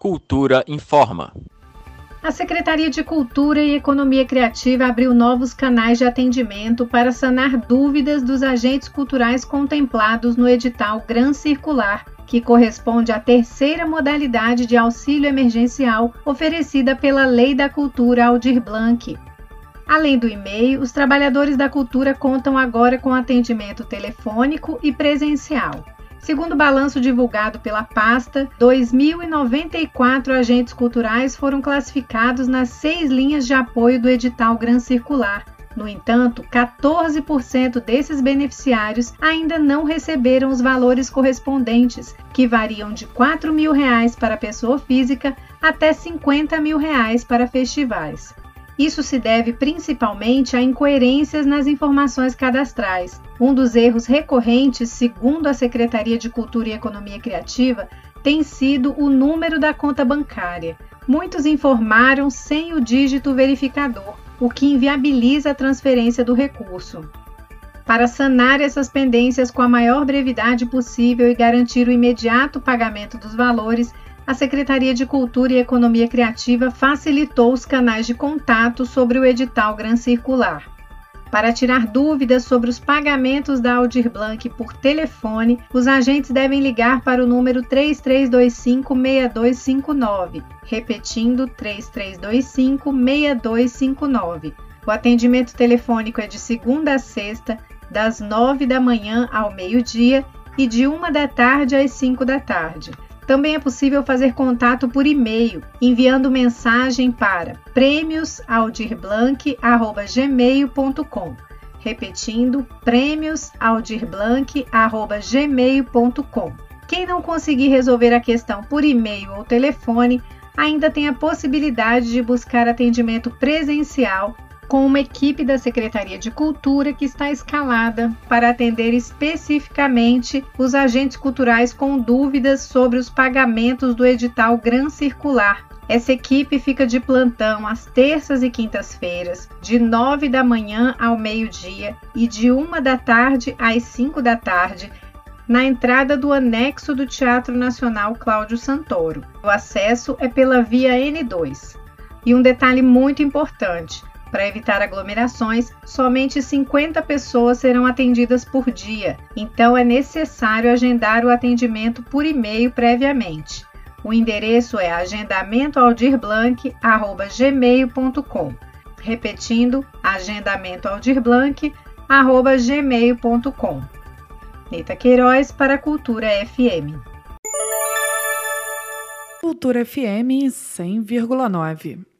Cultura informa. A Secretaria de Cultura e Economia Criativa abriu novos canais de atendimento para sanar dúvidas dos agentes culturais contemplados no edital Gran Circular, que corresponde à terceira modalidade de auxílio emergencial oferecida pela Lei da Cultura Aldir Blanc. Além do e-mail, os trabalhadores da cultura contam agora com atendimento telefônico e presencial. Segundo o balanço divulgado pela pasta, 2.094 agentes culturais foram classificados nas seis linhas de apoio do edital Gran Circular. No entanto, 14% desses beneficiários ainda não receberam os valores correspondentes, que variam de 4 mil reais para pessoa física até 50 mil reais para festivais. Isso se deve principalmente a incoerências nas informações cadastrais. Um dos erros recorrentes, segundo a Secretaria de Cultura e Economia Criativa, tem sido o número da conta bancária. Muitos informaram sem o dígito verificador, o que inviabiliza a transferência do recurso. Para sanar essas pendências com a maior brevidade possível e garantir o imediato pagamento dos valores, a Secretaria de Cultura e Economia Criativa facilitou os canais de contato sobre o edital Gran Circular. Para tirar dúvidas sobre os pagamentos da Aldir Blanc por telefone, os agentes devem ligar para o número 3325-6259, repetindo 3325-6259. O atendimento telefônico é de segunda a sexta, das 9 da manhã ao meio-dia e de 1 da tarde às 5 da tarde. Também é possível fazer contato por e-mail, enviando mensagem para prêmiosaldirblanc@gmail.com. Repetindo, prêmiosaldirblanc@gmail.com. Quem não conseguir resolver a questão por e-mail ou telefone, ainda tem a possibilidade de buscar atendimento presencial com uma equipe da Secretaria de Cultura que está escalada para atender especificamente os agentes culturais com dúvidas sobre os pagamentos do edital Gran Circular. Essa equipe fica de plantão às terças e quintas-feiras, de 9 da manhã ao meio-dia e de 1 da tarde às 5 da tarde, na entrada do anexo do Teatro Nacional Cláudio Santoro. O acesso é pela via N2. E um detalhe muito importante: para evitar aglomerações, somente 50 pessoas serão atendidas por dia, então é necessário agendar o atendimento por e-mail previamente. O endereço é agendamentoaldirblanc@gmail.com. Repetindo, agendamentoaldirblanc@gmail.com. Neita Queiroz para a Cultura FM. Cultura FM 100,9.